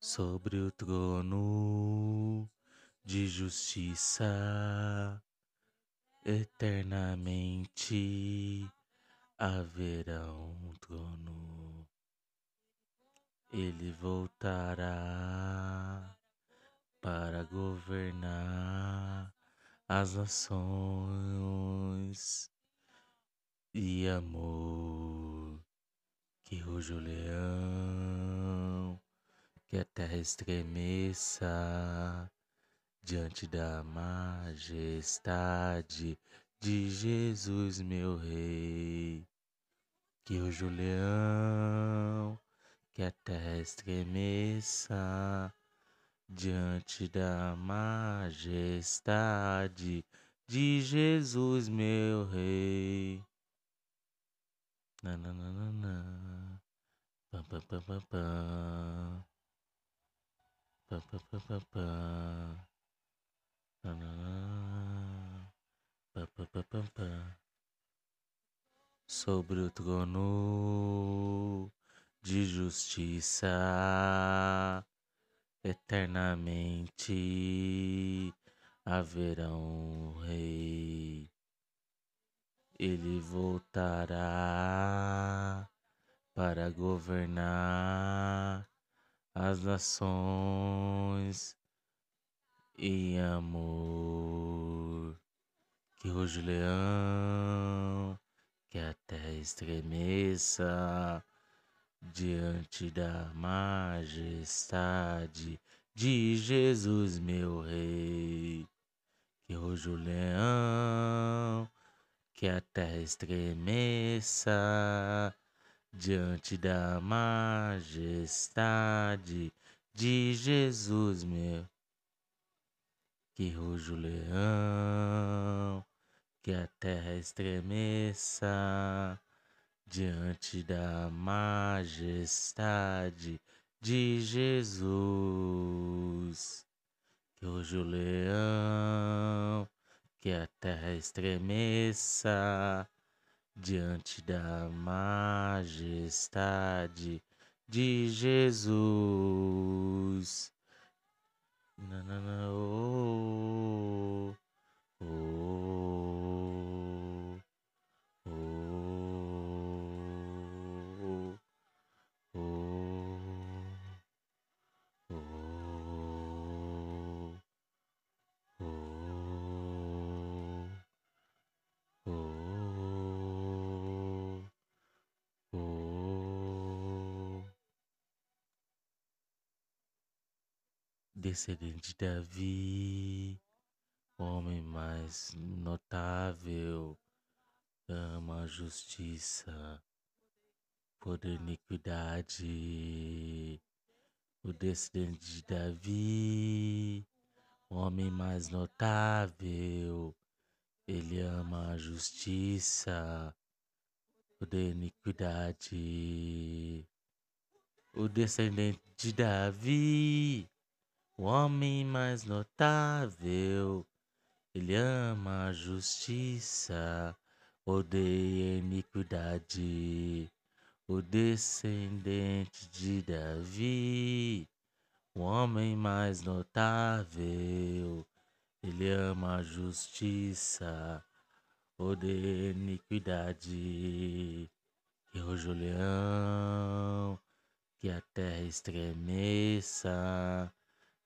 Sobre o trono de justiça eternamente haverá um trono. Ele voltará para governar as nações e amor que o leão, que a terra estremeça diante da majestade de Jesus, meu rei. Que o leão, que a terra estremeça diante da majestade de Jesus, meu rei. Na, na, na, na, na. Pam, pam, pam, pam, pam. Pam, pam, pam, pam, pam. Na, na, na. Pam, pam, pam, pam, pam. Sobre o trono de justiça eternamente haverá um rei. Ele voltará para governar as nações em amor. Que o leão, que a terra estremeça diante da majestade de Jesus, meu rei. Que hoje o leão, que a terra estremeça diante da majestade de Jesus, meu. Que ruja o leão, que a terra estremeça diante da majestade de Jesus. Que hoje o leão, que a terra estremeça diante da majestade de Jesus. Na, Descendente de Davi, homem mais notável, ama a justiça, por iniquidade. O descendente de Davi, homem mais notável, ele ama a justiça, por iniquidade. O descendente de Davi, o homem mais notável, ele ama a justiça, odeia a iniquidade. O descendente de Davi, o homem mais notável, ele ama a justiça, odeia a iniquidade. Que hoje o leão, que a terra estremeça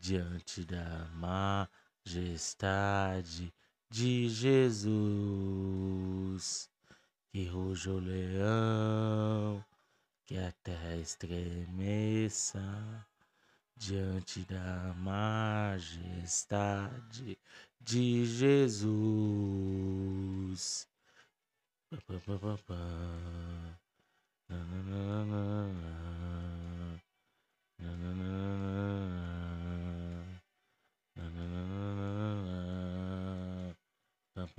diante da majestade de Jesus. Que ruja o leão, que a terra estremeça diante da majestade de Jesus. Pá, pá, pá, pá, pá.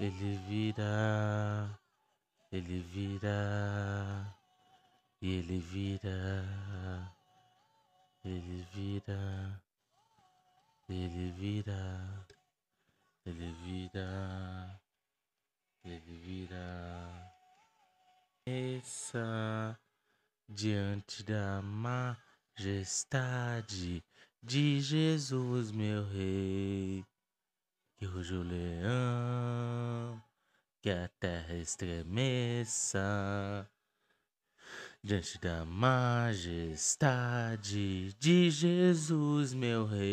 ele virá, ele virá, e ele virá, ele virá, ele virá, ele virá, ele virá. Essa diante da majestade de Jesus, meu Rei, ruge o leão, que a terra estremeça diante da majestade de Jesus, meu Rei.